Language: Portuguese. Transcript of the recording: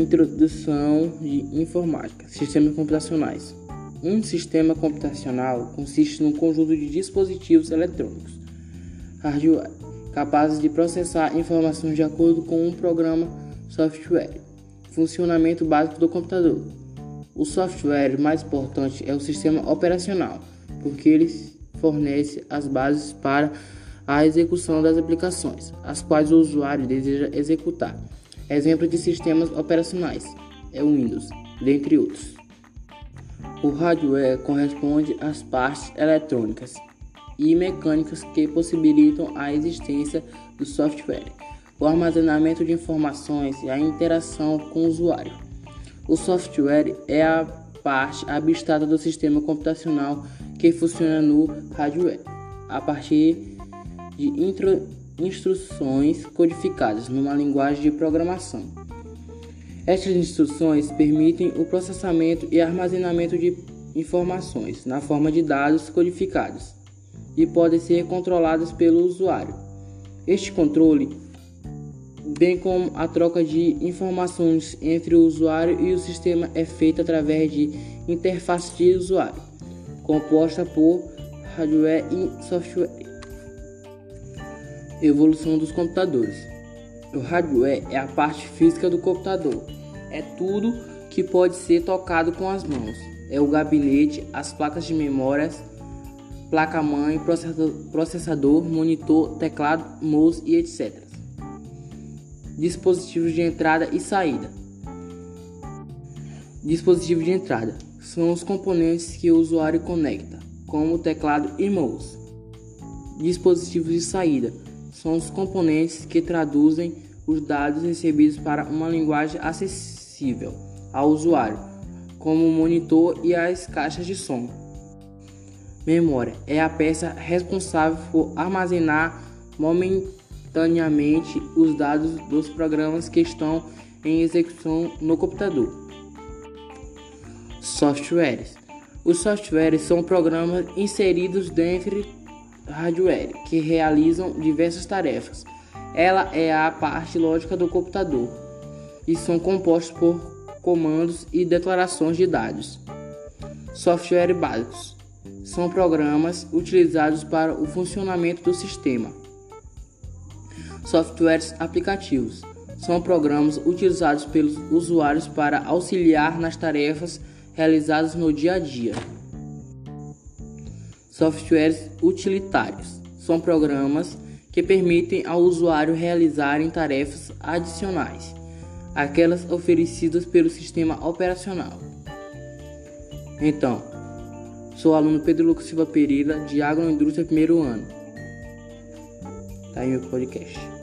Introdução de informática, sistemas computacionais. Um sistema computacional consiste num conjunto de dispositivos eletrônicos, hardware, capazes de processar informações de acordo com um programa software. Funcionamento básico do computador. O software mais importante é o sistema operacional, porque ele fornece as bases para a execução das aplicações, as quais o usuário deseja executar. Exemplo de sistemas operacionais é o Windows, dentre outros. O hardware corresponde às partes eletrônicas e mecânicas que possibilitam a existência do software, o armazenamento de informações e a interação com o usuário. O software é a parte abstrata do sistema computacional que funciona no hardware a partir de intro instruções codificadas numa linguagem de programação. Estas instruções permitem o processamento e armazenamento de informações na forma de dados codificados e podem ser controladas pelo usuário. Este controle, bem como a troca de informações entre o usuário e o sistema, é feita através de interface de usuário, composta por hardware e software. Evolução dos computadores. O hardware é a parte física do computador. É tudo que pode ser tocado com as mãos. É o gabinete, as placas de memória, placa-mãe, processador, monitor, teclado, mouse e etc. Dispositivos de entrada e saída. Dispositivo de entrada são os componentes que o usuário conecta, como teclado e mouse. Dispositivos de saída são os componentes que traduzem os dados recebidos para uma linguagem acessível ao usuário, como o monitor e as caixas de som. Memória é a peça responsável por armazenar momentaneamente os dados dos programas que estão em execução no computador. Softwares. Os softwares são programas inseridos dentro hardware que realizam diversas tarefas. Ela é a parte lógica do computador e são compostos por comandos e declarações de dados. Software básicos são programas utilizados para o funcionamento do sistema. Softwares aplicativos são programas utilizados pelos usuários para auxiliar nas tarefas realizadas no dia a dia. Softwares utilitários são programas que permitem ao usuário realizarem tarefas adicionais àquelas oferecidas pelo sistema operacional. Então, sou aluno Pedro Lucas Silva Pereira, de Agroindústria primeiro ano. Tá aí meu podcast.